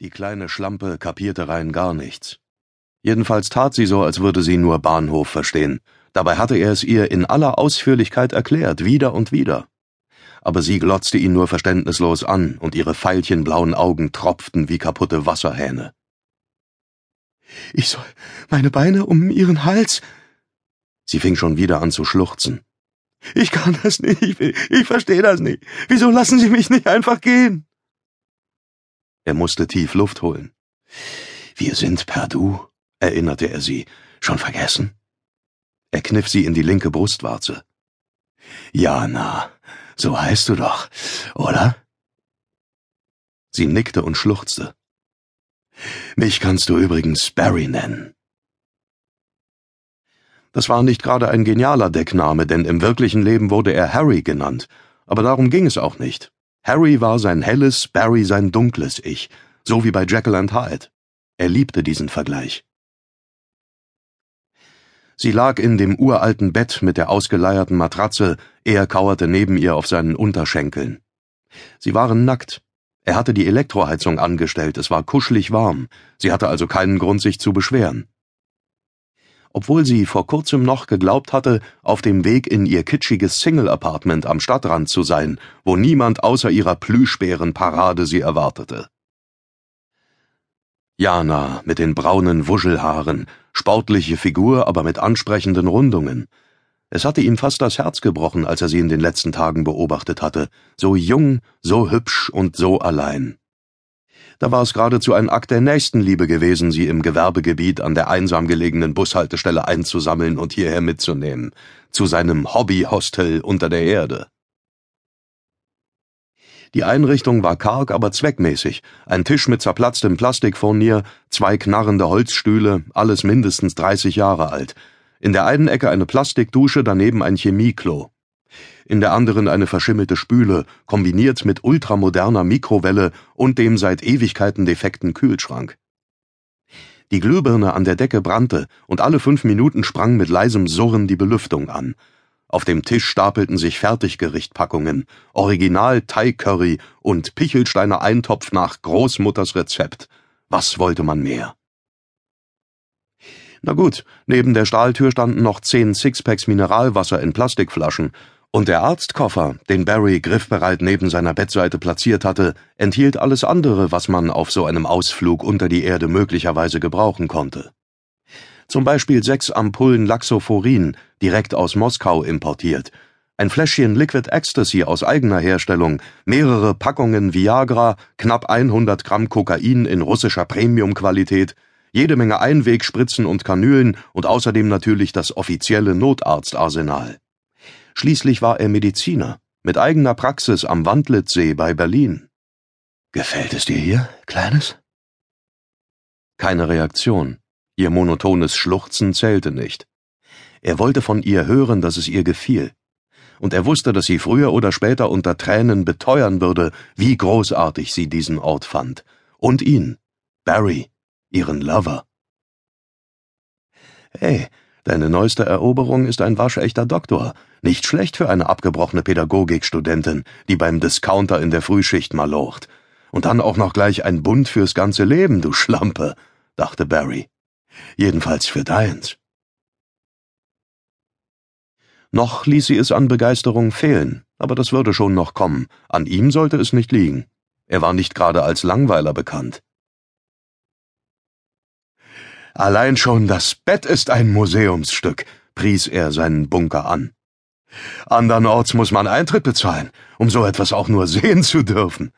Die kleine Schlampe kapierte rein gar nichts. Jedenfalls tat sie so, als würde sie nur Bahnhof verstehen. Dabei hatte er es ihr in aller Ausführlichkeit erklärt, wieder und wieder. Aber sie glotzte ihn nur verständnislos an, und ihre veilchenblauen Augen tropften wie kaputte Wasserhähne. Ich soll meine Beine um ihren Hals. Sie fing schon wieder an zu schluchzen. Ich kann das nicht, ich, ich verstehe das nicht. Wieso lassen Sie mich nicht einfach gehen? Er musste tief Luft holen. Wir sind per Du, erinnerte er sie. Schon vergessen? Er kniff sie in die linke Brustwarze. Ja, na, so heißt du doch, oder? Sie nickte und schluchzte. Mich kannst du übrigens Barry nennen. Das war nicht gerade ein genialer Deckname, denn im wirklichen Leben wurde er Harry genannt, aber darum ging es auch nicht. Harry war sein helles, Barry sein dunkles Ich, so wie bei Jekyll and Hyde. Er liebte diesen Vergleich. Sie lag in dem uralten Bett mit der ausgeleierten Matratze, er kauerte neben ihr auf seinen Unterschenkeln. Sie waren nackt. Er hatte die Elektroheizung angestellt, es war kuschelig warm, sie hatte also keinen Grund, sich zu beschweren obwohl sie vor kurzem noch geglaubt hatte, auf dem Weg in ihr kitschiges Single-Apartment am Stadtrand zu sein, wo niemand außer ihrer Plüschbärenparade sie erwartete. Jana mit den braunen Wuschelhaaren, sportliche Figur, aber mit ansprechenden Rundungen. Es hatte ihm fast das Herz gebrochen, als er sie in den letzten Tagen beobachtet hatte, so jung, so hübsch und so allein. Da war es geradezu ein Akt der Nächstenliebe gewesen, sie im Gewerbegebiet an der einsam gelegenen Bushaltestelle einzusammeln und hierher mitzunehmen, zu seinem Hobbyhostel unter der Erde. Die Einrichtung war karg, aber zweckmäßig. Ein Tisch mit zerplatztem Plastikfurnier, zwei knarrende Holzstühle, alles mindestens 30 Jahre alt. In der einen Ecke eine Plastikdusche, daneben ein Chemieklo in der anderen eine verschimmelte Spüle, kombiniert mit ultramoderner Mikrowelle und dem seit Ewigkeiten defekten Kühlschrank. Die Glühbirne an der Decke brannte, und alle fünf Minuten sprang mit leisem Surren die Belüftung an. Auf dem Tisch stapelten sich Fertiggerichtpackungen, Original Thai Curry und Pichelsteiner Eintopf nach Großmutters Rezept. Was wollte man mehr? Na gut, neben der Stahltür standen noch zehn Sixpacks Mineralwasser in Plastikflaschen und der Arztkoffer, den Barry griffbereit neben seiner Bettseite platziert hatte, enthielt alles andere, was man auf so einem Ausflug unter die Erde möglicherweise gebrauchen konnte. Zum Beispiel sechs Ampullen Laxophorin, direkt aus Moskau importiert, ein Fläschchen Liquid Ecstasy aus eigener Herstellung, mehrere Packungen Viagra, knapp 100 Gramm Kokain in russischer Premiumqualität, jede Menge Einwegspritzen und Kanülen und außerdem natürlich das offizielle Notarztarsenal. Schließlich war er Mediziner, mit eigener Praxis am Wandlitzsee bei Berlin. Gefällt es dir hier, Kleines? Keine Reaktion. Ihr monotones Schluchzen zählte nicht. Er wollte von ihr hören, dass es ihr gefiel. Und er wusste, dass sie früher oder später unter Tränen beteuern würde, wie großartig sie diesen Ort fand. Und ihn, Barry, ihren Lover. Hey, Deine neueste Eroberung ist ein waschechter Doktor. Nicht schlecht für eine abgebrochene Pädagogikstudentin, die beim Discounter in der Frühschicht malocht. Und dann auch noch gleich ein Bund fürs ganze Leben, du Schlampe, dachte Barry. Jedenfalls für deins. Noch ließ sie es an Begeisterung fehlen, aber das würde schon noch kommen. An ihm sollte es nicht liegen. Er war nicht gerade als Langweiler bekannt. Allein schon das Bett ist ein Museumsstück, pries er seinen Bunker an. Andernorts muss man Eintritt bezahlen, um so etwas auch nur sehen zu dürfen.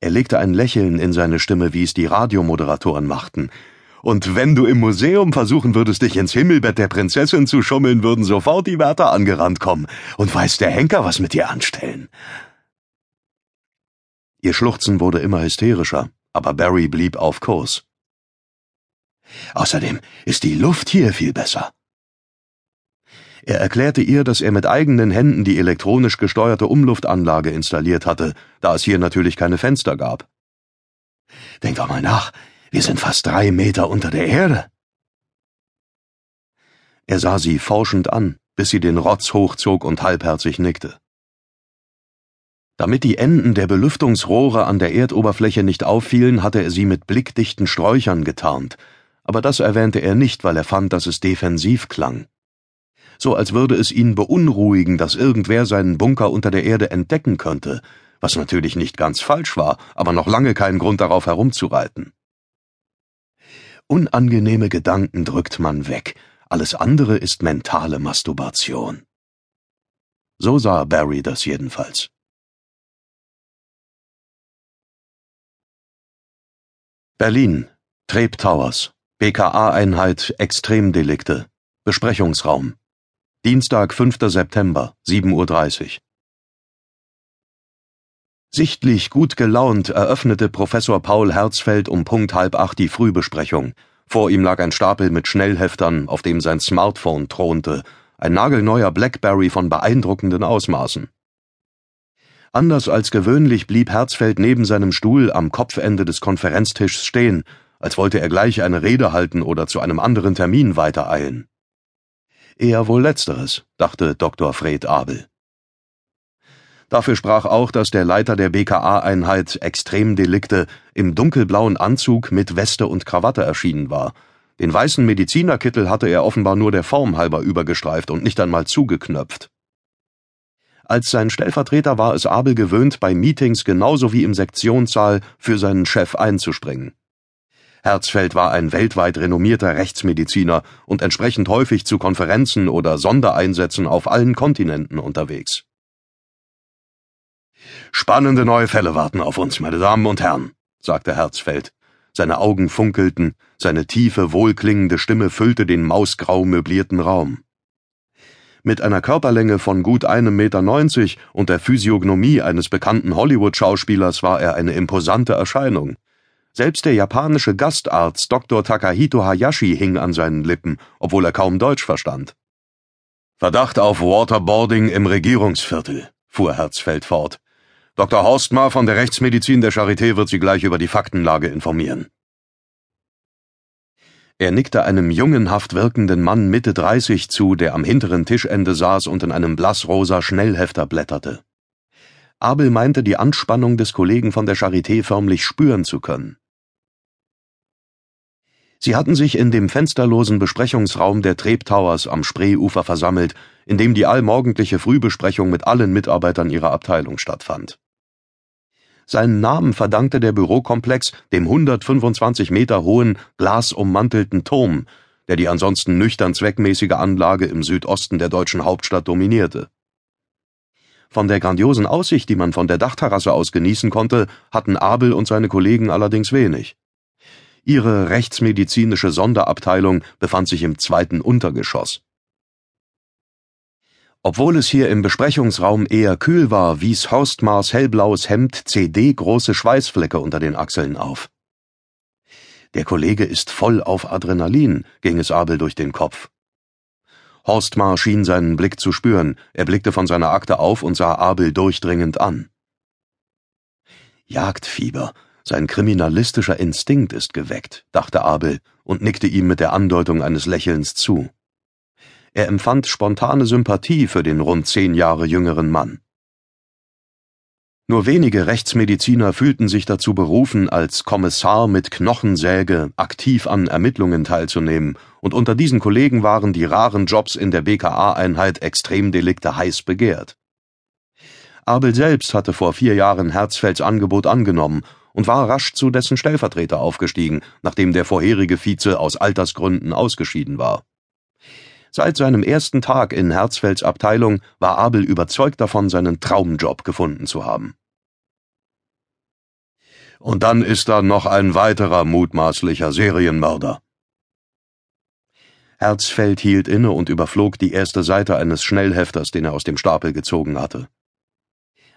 Er legte ein Lächeln in seine Stimme, wie es die Radiomoderatoren machten. Und wenn du im Museum versuchen würdest, dich ins Himmelbett der Prinzessin zu schummeln, würden sofort die Wärter angerannt kommen und weiß der Henker was mit dir anstellen. Ihr Schluchzen wurde immer hysterischer, aber Barry blieb auf Kurs. Außerdem ist die Luft hier viel besser. Er erklärte ihr, dass er mit eigenen Händen die elektronisch gesteuerte Umluftanlage installiert hatte, da es hier natürlich keine Fenster gab. Denk doch mal nach, wir sind fast drei Meter unter der Erde. Er sah sie forschend an, bis sie den Rotz hochzog und halbherzig nickte. Damit die Enden der Belüftungsrohre an der Erdoberfläche nicht auffielen, hatte er sie mit blickdichten Sträuchern getarnt, aber das erwähnte er nicht, weil er fand, dass es defensiv klang. So als würde es ihn beunruhigen, dass irgendwer seinen Bunker unter der Erde entdecken könnte, was natürlich nicht ganz falsch war, aber noch lange kein Grund darauf herumzureiten. Unangenehme Gedanken drückt man weg, alles andere ist mentale Masturbation. So sah Barry das jedenfalls. Berlin, Treb Towers, BKA-Einheit Extremdelikte, Besprechungsraum. Dienstag, 5. September, 7.30 Uhr. Sichtlich gut gelaunt eröffnete Professor Paul Herzfeld um Punkt halb acht die Frühbesprechung. Vor ihm lag ein Stapel mit Schnellheftern, auf dem sein Smartphone thronte, ein nagelneuer Blackberry von beeindruckenden Ausmaßen. Anders als gewöhnlich blieb Herzfeld neben seinem Stuhl am Kopfende des Konferenztischs stehen, als wollte er gleich eine Rede halten oder zu einem anderen Termin weitereilen. Eher wohl letzteres, dachte Dr. Fred Abel. Dafür sprach auch, dass der Leiter der BKA-Einheit Extremdelikte im dunkelblauen Anzug mit Weste und Krawatte erschienen war. Den weißen Medizinerkittel hatte er offenbar nur der Form halber übergestreift und nicht einmal zugeknöpft. Als sein Stellvertreter war es Abel gewöhnt, bei Meetings genauso wie im Sektionssaal für seinen Chef einzuspringen. Herzfeld war ein weltweit renommierter Rechtsmediziner und entsprechend häufig zu Konferenzen oder Sondereinsätzen auf allen Kontinenten unterwegs. Spannende neue Fälle warten auf uns, meine Damen und Herren, sagte Herzfeld. Seine Augen funkelten, seine tiefe, wohlklingende Stimme füllte den mausgrau möblierten Raum. Mit einer Körperlänge von gut einem Meter neunzig und der Physiognomie eines bekannten Hollywood-Schauspielers war er eine imposante Erscheinung. Selbst der japanische Gastarzt Dr. Takahito Hayashi hing an seinen Lippen, obwohl er kaum Deutsch verstand. Verdacht auf Waterboarding im Regierungsviertel, fuhr Herzfeld fort. Dr. Horstmar von der Rechtsmedizin der Charité wird Sie gleich über die Faktenlage informieren. Er nickte einem jungenhaft wirkenden Mann Mitte 30 zu, der am hinteren Tischende saß und in einem blassrosa Schnellhefter blätterte. Abel meinte, die Anspannung des Kollegen von der Charité förmlich spüren zu können. Sie hatten sich in dem fensterlosen Besprechungsraum der Trebtowers am Spreeufer versammelt, in dem die allmorgendliche Frühbesprechung mit allen Mitarbeitern ihrer Abteilung stattfand. Seinen Namen verdankte der Bürokomplex dem 125 Meter hohen, glasummantelten Turm, der die ansonsten nüchtern zweckmäßige Anlage im Südosten der deutschen Hauptstadt dominierte. Von der grandiosen Aussicht, die man von der Dachterrasse aus genießen konnte, hatten Abel und seine Kollegen allerdings wenig. Ihre rechtsmedizinische Sonderabteilung befand sich im zweiten Untergeschoss. Obwohl es hier im Besprechungsraum eher kühl war, wies Horstmars hellblaues Hemd CD große Schweißflecke unter den Achseln auf. Der Kollege ist voll auf Adrenalin, ging es Abel durch den Kopf. Horstmar schien seinen Blick zu spüren, er blickte von seiner Akte auf und sah Abel durchdringend an. Jagdfieber, sein kriminalistischer Instinkt ist geweckt, dachte Abel und nickte ihm mit der Andeutung eines Lächelns zu. Er empfand spontane Sympathie für den rund zehn Jahre jüngeren Mann. Nur wenige Rechtsmediziner fühlten sich dazu berufen, als Kommissar mit Knochensäge aktiv an Ermittlungen teilzunehmen, und unter diesen Kollegen waren die raren Jobs in der BKA-Einheit Extremdelikte heiß begehrt. Abel selbst hatte vor vier Jahren Herzfelds Angebot angenommen und war rasch zu dessen Stellvertreter aufgestiegen, nachdem der vorherige Vize aus Altersgründen ausgeschieden war. Seit seinem ersten Tag in Herzfelds Abteilung war Abel überzeugt davon, seinen Traumjob gefunden zu haben. Und dann ist da noch ein weiterer mutmaßlicher Serienmörder. Herzfeld hielt inne und überflog die erste Seite eines Schnellhefters, den er aus dem Stapel gezogen hatte.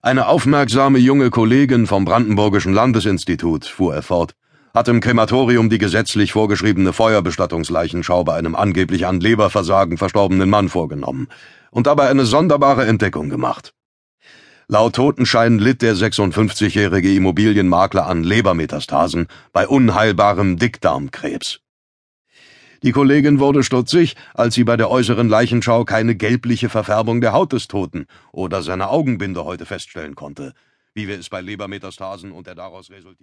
Eine aufmerksame junge Kollegin vom Brandenburgischen Landesinstitut, fuhr er fort, hat im Krematorium die gesetzlich vorgeschriebene Feuerbestattungsleichenschau bei einem angeblich an Leberversagen verstorbenen Mann vorgenommen und dabei eine sonderbare Entdeckung gemacht. Laut Totenschein litt der 56-jährige Immobilienmakler an Lebermetastasen bei unheilbarem Dickdarmkrebs. Die Kollegin wurde stutzig, als sie bei der äußeren Leichenschau keine gelbliche Verfärbung der Haut des Toten oder seiner Augenbinde heute feststellen konnte, wie wir es bei Lebermetastasen und der daraus resultierenden